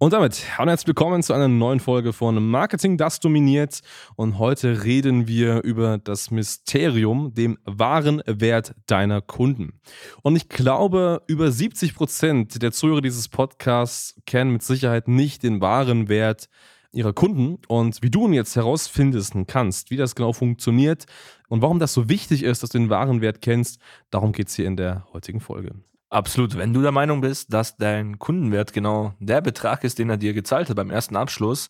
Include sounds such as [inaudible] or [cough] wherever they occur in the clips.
Und damit herzlich willkommen zu einer neuen Folge von Marketing, das dominiert. Und heute reden wir über das Mysterium, dem wahren Wert deiner Kunden. Und ich glaube, über 70 Prozent der Zuhörer dieses Podcasts kennen mit Sicherheit nicht den wahren Wert ihrer Kunden und wie du ihn jetzt herausfinden kannst, wie das genau funktioniert und warum das so wichtig ist, dass du den wahren Wert kennst, darum geht es hier in der heutigen Folge. Absolut. Wenn du der Meinung bist, dass dein Kundenwert genau der Betrag ist, den er dir gezahlt hat beim ersten Abschluss,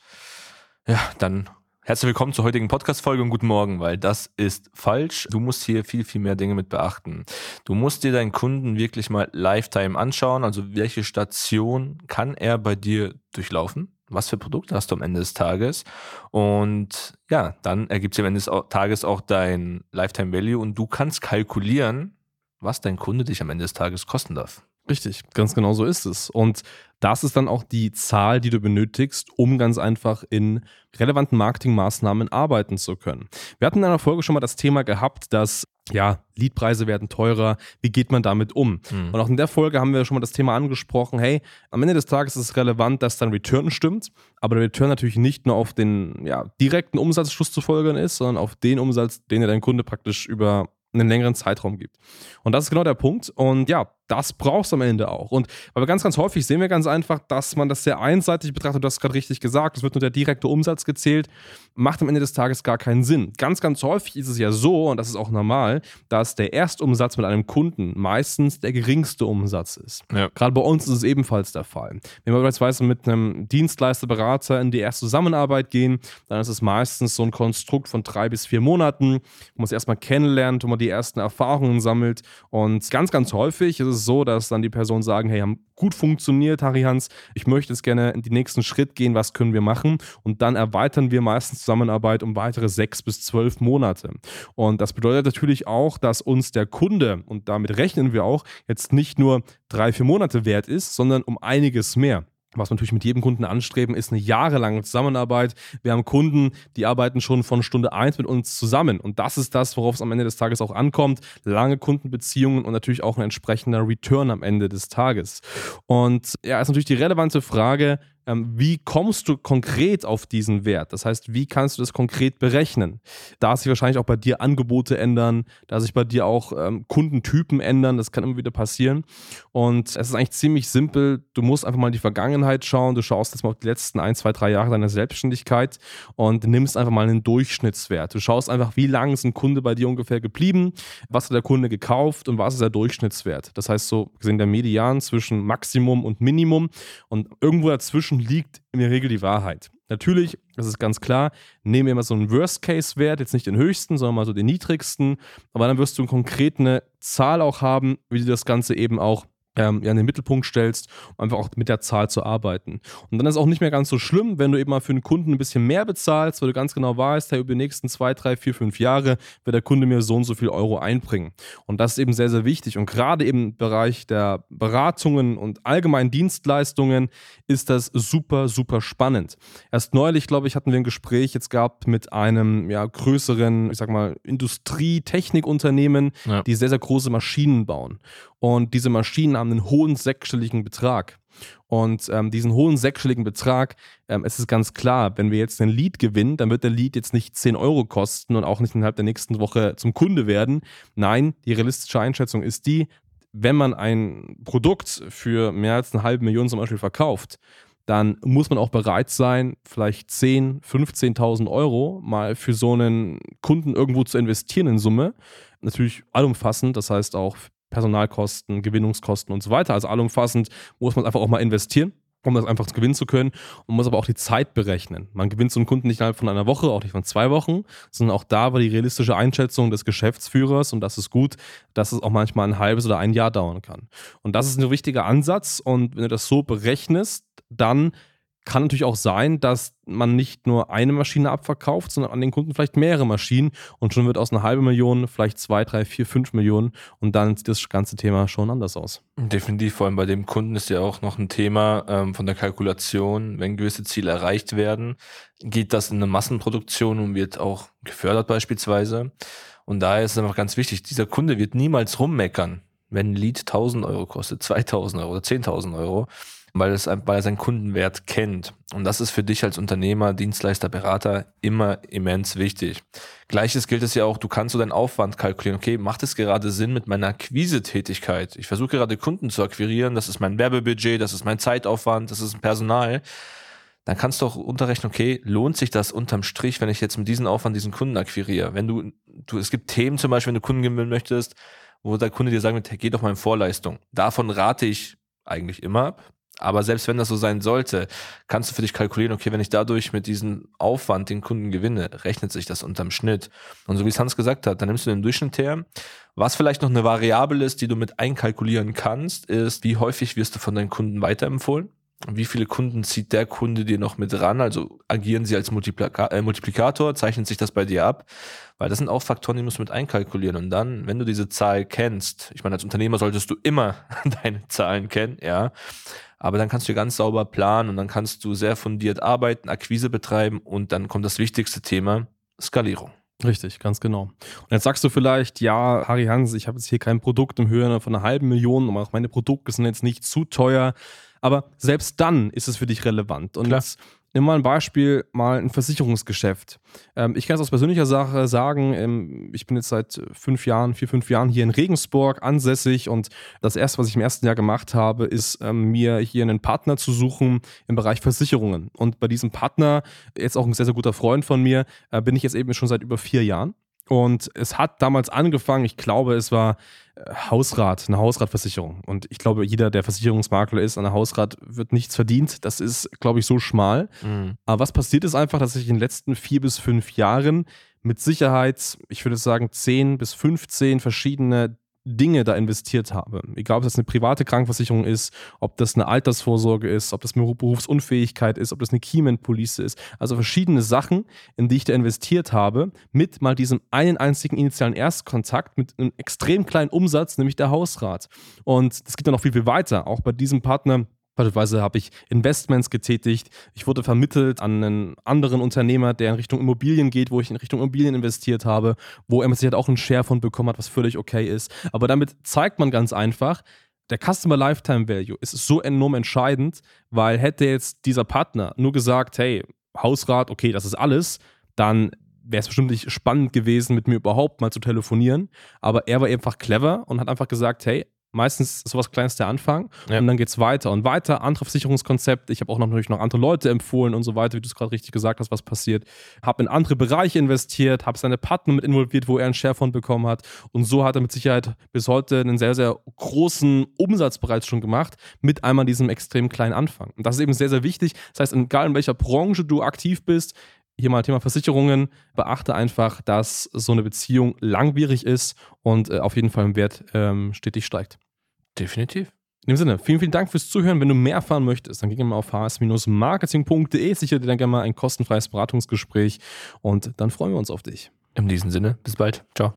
ja, dann herzlich willkommen zur heutigen Podcast-Folge und guten Morgen, weil das ist falsch. Du musst hier viel, viel mehr Dinge mit beachten. Du musst dir deinen Kunden wirklich mal Lifetime anschauen. Also welche Station kann er bei dir durchlaufen? Was für Produkte hast du am Ende des Tages? Und ja, dann ergibt sich am Ende des Tages auch dein Lifetime Value und du kannst kalkulieren, was dein Kunde dich am Ende des Tages kosten darf. Richtig, ganz genau so ist es. Und das ist dann auch die Zahl, die du benötigst, um ganz einfach in relevanten Marketingmaßnahmen arbeiten zu können. Wir hatten in einer Folge schon mal das Thema gehabt, dass ja, Leadpreise werden teurer, wie geht man damit um? Mhm. Und auch in der Folge haben wir schon mal das Thema angesprochen, hey, am Ende des Tages ist es relevant, dass dein Return stimmt, aber der Return natürlich nicht nur auf den ja, direkten Umsatzschluss zu folgern ist, sondern auf den Umsatz, den dir dein Kunde praktisch über einen längeren Zeitraum gibt. Und das ist genau der Punkt. Und ja, das brauchst du am Ende auch. Und wir ganz, ganz häufig sehen wir ganz einfach, dass man das sehr einseitig betrachtet. Du hast gerade richtig gesagt, es wird nur der direkte Umsatz gezählt, macht am Ende des Tages gar keinen Sinn. Ganz, ganz häufig ist es ja so, und das ist auch normal, dass der Erstumsatz mit einem Kunden meistens der geringste Umsatz ist. Ja. Gerade bei uns ist es ebenfalls der Fall. Wenn wir beispielsweise mit einem Dienstleister, Berater in die erste Zusammenarbeit gehen, dann ist es meistens so ein Konstrukt von drei bis vier Monaten, wo man es erstmal kennenlernt, wo man die ersten Erfahrungen sammelt. Und ganz, ganz häufig ist es es so, dass dann die Personen sagen, hey, haben gut funktioniert, Harry Hans, ich möchte jetzt gerne in den nächsten Schritt gehen, was können wir machen? Und dann erweitern wir meistens Zusammenarbeit um weitere sechs bis zwölf Monate. Und das bedeutet natürlich auch, dass uns der Kunde, und damit rechnen wir auch, jetzt nicht nur drei, vier Monate wert ist, sondern um einiges mehr. Was wir natürlich mit jedem Kunden anstreben, ist eine jahrelange Zusammenarbeit. Wir haben Kunden, die arbeiten schon von Stunde 1 mit uns zusammen. Und das ist das, worauf es am Ende des Tages auch ankommt. Lange Kundenbeziehungen und natürlich auch ein entsprechender Return am Ende des Tages. Und ja, ist natürlich die relevante Frage, wie kommst du konkret auf diesen Wert? Das heißt, wie kannst du das konkret berechnen? Da sich wahrscheinlich auch bei dir Angebote ändern, da sich bei dir auch ähm, Kundentypen ändern, das kann immer wieder passieren. Und es ist eigentlich ziemlich simpel. Du musst einfach mal in die Vergangenheit schauen. Du schaust jetzt mal auf die letzten ein, zwei, drei Jahre deiner Selbstständigkeit und nimmst einfach mal einen Durchschnittswert. Du schaust einfach, wie lange ist ein Kunde bei dir ungefähr geblieben, was hat der Kunde gekauft und was ist der Durchschnittswert. Das heißt, so gesehen der Median zwischen Maximum und Minimum und irgendwo dazwischen liegt in der Regel die Wahrheit. Natürlich, das ist ganz klar, nehmen wir immer so einen Worst-Case-Wert, jetzt nicht den höchsten, sondern mal so den niedrigsten, aber dann wirst du konkret eine Zahl auch haben, wie du das Ganze eben auch ähm, ja, in den Mittelpunkt stellst, um einfach auch mit der Zahl zu arbeiten. Und dann ist es auch nicht mehr ganz so schlimm, wenn du eben mal für einen Kunden ein bisschen mehr bezahlst, weil du ganz genau weißt, hey, über die nächsten zwei, drei, vier, fünf Jahre wird der Kunde mir so und so viel Euro einbringen. Und das ist eben sehr, sehr wichtig. Und gerade im Bereich der Beratungen und allgemeinen Dienstleistungen ist das super, super spannend. Erst neulich, glaube ich, hatten wir ein Gespräch jetzt gehabt mit einem ja, größeren, ich sag mal, Industrie-Technikunternehmen, ja. die sehr, sehr große Maschinen bauen. Und diese Maschinen haben einen hohen sechsstelligen Betrag. Und ähm, diesen hohen sechsstelligen Betrag, ähm, es ist ganz klar, wenn wir jetzt einen Lead gewinnen, dann wird der Lead jetzt nicht 10 Euro kosten und auch nicht innerhalb der nächsten Woche zum Kunde werden. Nein, die realistische Einschätzung ist die, wenn man ein Produkt für mehr als eine halbe Million zum Beispiel verkauft, dann muss man auch bereit sein, vielleicht 10.000, 15.000 Euro mal für so einen Kunden irgendwo zu investieren in Summe. Natürlich allumfassend, das heißt auch Personalkosten, Gewinnungskosten und so weiter. Also allumfassend muss man einfach auch mal investieren. um das einfach gewinnen zu können und muss aber auch die Zeit berechnen. Man gewinnt so einen Kunden nicht innerhalb von einer Woche, auch nicht von zwei Wochen, sondern auch da war die realistische Einschätzung des Geschäftsführers und das ist gut, dass es auch manchmal ein halbes oder ein Jahr dauern kann. Und das ist ein wichtiger Ansatz und wenn du das so berechnest, dann kann natürlich auch sein, dass man nicht nur eine Maschine abverkauft, sondern an den Kunden vielleicht mehrere Maschinen und schon wird aus einer halben Million vielleicht zwei, drei, vier, fünf Millionen und dann sieht das ganze Thema schon anders aus. Definitiv, vor allem bei dem Kunden ist ja auch noch ein Thema ähm, von der Kalkulation, wenn gewisse Ziele erreicht werden, geht das in eine Massenproduktion und wird auch gefördert beispielsweise. Und daher ist es einfach ganz wichtig, dieser Kunde wird niemals rummeckern, wenn ein Lied 1000 Euro kostet, 2000 Euro oder 10.000 Euro weil, es, weil er seinen Kundenwert kennt. Und das ist für dich als Unternehmer, Dienstleister, Berater immer immens wichtig. Gleiches gilt es ja auch, du kannst so deinen Aufwand kalkulieren. Okay, macht es gerade Sinn mit meiner Akquise-Tätigkeit? Ich versuche gerade Kunden zu akquirieren, das ist mein Werbebudget, das ist mein Zeitaufwand, das ist ein Personal. Dann kannst du auch unterrechnen, okay, lohnt sich das unterm Strich, wenn ich jetzt mit diesem Aufwand diesen Kunden akquiriere? Wenn du, du, es gibt Themen zum Beispiel, wenn du Kunden gewinnen möchtest, wo der Kunde dir sagen wird, hey, geh doch mal in Vorleistung. Davon rate ich eigentlich immer ab. Aber selbst wenn das so sein sollte, kannst du für dich kalkulieren, okay, wenn ich dadurch mit diesem Aufwand den Kunden gewinne, rechnet sich das unterm Schnitt. Und so wie es Hans gesagt hat, dann nimmst du den Durchschnitt her. Was vielleicht noch eine Variable ist, die du mit einkalkulieren kannst, ist, wie häufig wirst du von deinen Kunden weiterempfohlen? Wie viele Kunden zieht der Kunde dir noch mit ran? Also agieren sie als Multiplika äh, Multiplikator? Zeichnet sich das bei dir ab? Weil das sind auch Faktoren, die musst du mit einkalkulieren. Und dann, wenn du diese Zahl kennst, ich meine, als Unternehmer solltest du immer [laughs] deine Zahlen kennen, ja. Aber dann kannst du ganz sauber planen und dann kannst du sehr fundiert arbeiten, Akquise betreiben und dann kommt das wichtigste Thema, Skalierung. Richtig, ganz genau. Und jetzt sagst du vielleicht, ja, Harry Hans, ich habe jetzt hier kein Produkt im Höhe von einer halben Million, aber auch meine Produkte sind jetzt nicht zu teuer. Aber selbst dann ist es für dich relevant. Und Klar. jetzt Nimm mal ein Beispiel, mal ein Versicherungsgeschäft. Ähm, ich kann es aus persönlicher Sache sagen, ähm, ich bin jetzt seit fünf Jahren, vier, fünf Jahren hier in Regensburg ansässig und das erste, was ich im ersten Jahr gemacht habe, ist ähm, mir hier einen Partner zu suchen im Bereich Versicherungen. Und bei diesem Partner, jetzt auch ein sehr, sehr guter Freund von mir, äh, bin ich jetzt eben schon seit über vier Jahren. Und es hat damals angefangen, ich glaube, es war Hausrat, eine Hausratversicherung. Und ich glaube, jeder, der Versicherungsmakler ist, an der Hausrat wird nichts verdient. Das ist, glaube ich, so schmal. Mhm. Aber was passiert ist einfach, dass ich in den letzten vier bis fünf Jahren mit Sicherheit, ich würde sagen, zehn bis 15 verschiedene Dinge da investiert habe. Egal, ob das eine private Krankenversicherung ist, ob das eine Altersvorsorge ist, ob das eine Berufsunfähigkeit ist, ob das eine Keyman-Police ist. Also verschiedene Sachen, in die ich da investiert habe, mit mal diesem einen einzigen initialen Erstkontakt mit einem extrem kleinen Umsatz, nämlich der Hausrat. Und das geht dann noch viel, viel weiter. Auch bei diesem Partner Beispielsweise habe ich Investments getätigt. Ich wurde vermittelt an einen anderen Unternehmer, der in Richtung Immobilien geht, wo ich in Richtung Immobilien investiert habe, wo er mit Sicherheit auch einen Share von bekommen hat, was völlig okay ist. Aber damit zeigt man ganz einfach, der Customer Lifetime Value ist so enorm entscheidend, weil hätte jetzt dieser Partner nur gesagt, hey, Hausrat, okay, das ist alles, dann wäre es bestimmt nicht spannend gewesen, mit mir überhaupt mal zu telefonieren. Aber er war einfach clever und hat einfach gesagt, hey, Meistens ist sowas Kleines der Anfang ja. und dann geht es weiter und weiter. Andere Versicherungskonzepte. Ich habe auch noch, natürlich noch andere Leute empfohlen und so weiter, wie du es gerade richtig gesagt hast, was passiert. Habe in andere Bereiche investiert, habe seine Partner mit involviert, wo er einen Share von bekommen hat. Und so hat er mit Sicherheit bis heute einen sehr, sehr großen Umsatz bereits schon gemacht, mit einmal diesem extrem kleinen Anfang. Und das ist eben sehr, sehr wichtig. Das heißt, egal in welcher Branche du aktiv bist, hier mal Thema Versicherungen, beachte einfach, dass so eine Beziehung langwierig ist und äh, auf jeden Fall im Wert ähm, stetig steigt. Definitiv. In dem Sinne, vielen, vielen Dank fürs Zuhören. Wenn du mehr erfahren möchtest, dann geh mal auf hs-marketing.de, sicher dir dann gerne mal ein kostenfreies Beratungsgespräch und dann freuen wir uns auf dich. In diesem Sinne, bis bald. Ciao.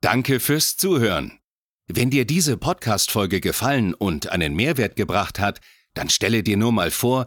Danke fürs Zuhören. Wenn dir diese Podcast-Folge gefallen und einen Mehrwert gebracht hat, dann stelle dir nur mal vor,